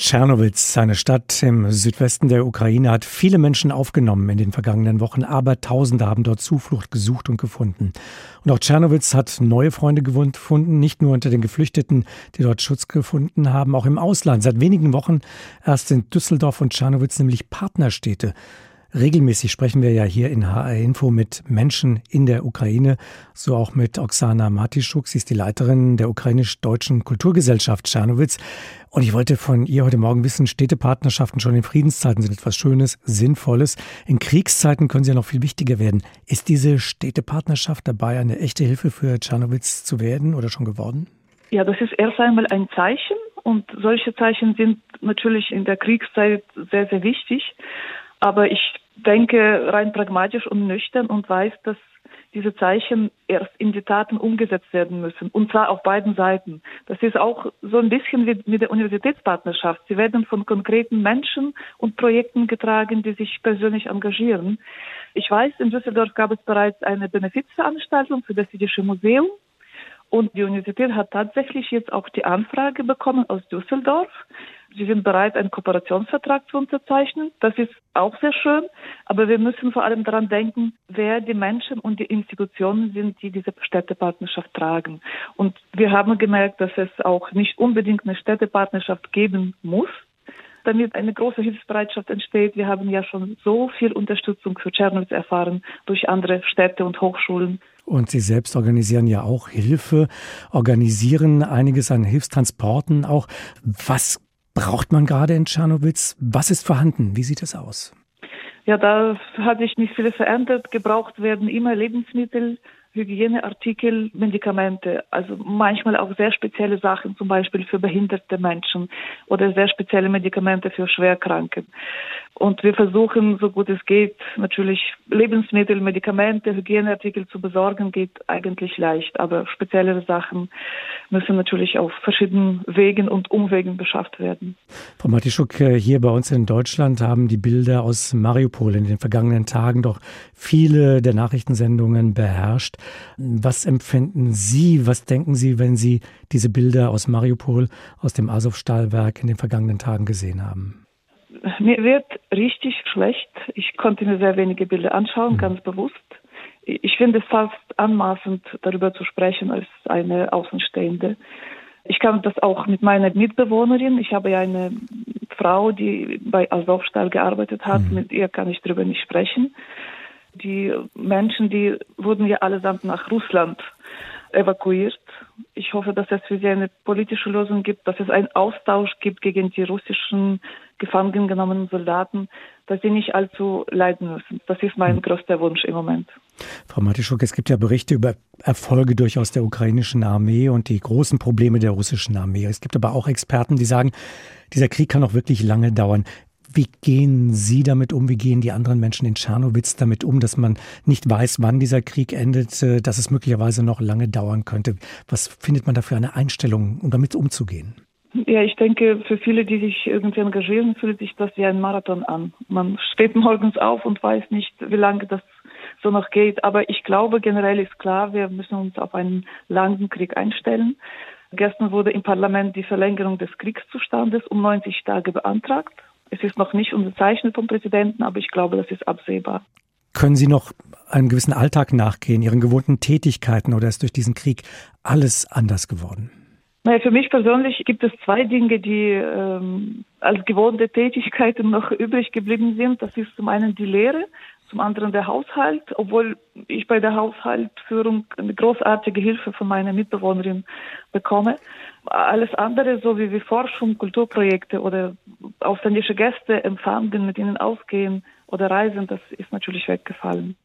Tschernowitz, eine Stadt im Südwesten der Ukraine, hat viele Menschen aufgenommen in den vergangenen Wochen, aber Tausende haben dort Zuflucht gesucht und gefunden. Und auch Tschernowitz hat neue Freunde gefunden, nicht nur unter den Geflüchteten, die dort Schutz gefunden haben, auch im Ausland. Seit wenigen Wochen erst sind Düsseldorf und Tschernowitz nämlich Partnerstädte. Regelmäßig sprechen wir ja hier in HR Info mit Menschen in der Ukraine, so auch mit Oksana Matischuk. Sie ist die Leiterin der ukrainisch-deutschen Kulturgesellschaft Czernowitz. Und ich wollte von ihr heute Morgen wissen, Städtepartnerschaften schon in Friedenszeiten sind etwas Schönes, Sinnvolles. In Kriegszeiten können sie ja noch viel wichtiger werden. Ist diese Städtepartnerschaft dabei, eine echte Hilfe für Czernowitz zu werden oder schon geworden? Ja, das ist erst einmal ein Zeichen. Und solche Zeichen sind natürlich in der Kriegszeit sehr, sehr wichtig. Aber ich denke rein pragmatisch und nüchtern und weiß, dass diese Zeichen erst in die Taten umgesetzt werden müssen. Und zwar auf beiden Seiten. Das ist auch so ein bisschen wie mit der Universitätspartnerschaft. Sie werden von konkreten Menschen und Projekten getragen, die sich persönlich engagieren. Ich weiß, in Düsseldorf gab es bereits eine Benefizveranstaltung für das Jüdische Museum. Und die Universität hat tatsächlich jetzt auch die Anfrage bekommen aus Düsseldorf. Sie sind bereit, einen Kooperationsvertrag zu unterzeichnen. Das ist auch sehr schön. Aber wir müssen vor allem daran denken, wer die Menschen und die Institutionen sind, die diese Städtepartnerschaft tragen. Und wir haben gemerkt, dass es auch nicht unbedingt eine Städtepartnerschaft geben muss damit eine große Hilfsbereitschaft entsteht. Wir haben ja schon so viel Unterstützung für Tschernowitz erfahren durch andere Städte und Hochschulen. Und Sie selbst organisieren ja auch Hilfe, organisieren einiges an Hilfstransporten auch. Was braucht man gerade in Tschernowitz? Was ist vorhanden? Wie sieht es aus? Ja, da hat sich nicht viel verändert. Gebraucht werden immer Lebensmittel, Hygieneartikel, Medikamente, also manchmal auch sehr spezielle Sachen, zum Beispiel für behinderte Menschen oder sehr spezielle Medikamente für Schwerkranke. Und wir versuchen, so gut es geht, natürlich Lebensmittel, Medikamente, Hygieneartikel zu besorgen, geht eigentlich leicht, aber speziellere Sachen müssen natürlich auf verschiedenen Wegen und Umwegen beschafft werden. Frau Matischuk, äh, hier bei uns in Deutschland haben die Bilder aus Mariupol in den vergangenen Tagen doch viele der Nachrichtensendungen beherrscht. Was empfinden Sie, was denken Sie, wenn Sie diese Bilder aus Mariupol, aus dem Azov-Stahlwerk in den vergangenen Tagen gesehen haben? Mir wird richtig schlecht. Ich konnte mir sehr wenige Bilder anschauen, mhm. ganz bewusst. Ich finde es fast anmaßend, darüber zu sprechen als eine Außenstehende. Ich kann das auch mit meiner Mitbewohnerin. Ich habe ja eine Frau, die bei Azovstal gearbeitet hat. Mhm. Mit ihr kann ich darüber nicht sprechen. Die Menschen, die wurden ja allesamt nach Russland evakuiert. Ich hoffe, dass es für sie eine politische Lösung gibt, dass es einen Austausch gibt gegen die russischen gefangen genommenen Soldaten, dass sie nicht allzu leiden müssen. Das ist mein hm. größter Wunsch im Moment. Frau Matischuk, es gibt ja Berichte über Erfolge durchaus der ukrainischen Armee und die großen Probleme der russischen Armee. Es gibt aber auch Experten, die sagen, dieser Krieg kann auch wirklich lange dauern. Wie gehen Sie damit um? Wie gehen die anderen Menschen in Tschernowitz damit um, dass man nicht weiß, wann dieser Krieg endet, äh, dass es möglicherweise noch lange dauern könnte? Was findet man da für eine Einstellung, um damit umzugehen? Ja, ich denke, für viele, die sich irgendwie engagieren, fühlt sich das wie ein Marathon an. Man steht morgens auf und weiß nicht, wie lange das so noch geht. Aber ich glaube, generell ist klar, wir müssen uns auf einen langen Krieg einstellen. Gestern wurde im Parlament die Verlängerung des Kriegszustandes um 90 Tage beantragt. Es ist noch nicht unterzeichnet vom Präsidenten, aber ich glaube, das ist absehbar. Können Sie noch einem gewissen Alltag nachgehen, Ihren gewohnten Tätigkeiten oder ist durch diesen Krieg alles anders geworden? Naja, für mich persönlich gibt es zwei Dinge, die ähm, als gewohnte Tätigkeiten noch übrig geblieben sind. Das ist zum einen die Lehre, zum anderen der Haushalt, obwohl ich bei der Haushaltsführung eine großartige Hilfe von meiner Mitbewohnerin bekomme. Alles andere, so wie, wie Forschung, Kulturprojekte oder ausländische Gäste empfangen, mit ihnen ausgehen oder reisen, das ist natürlich weggefallen.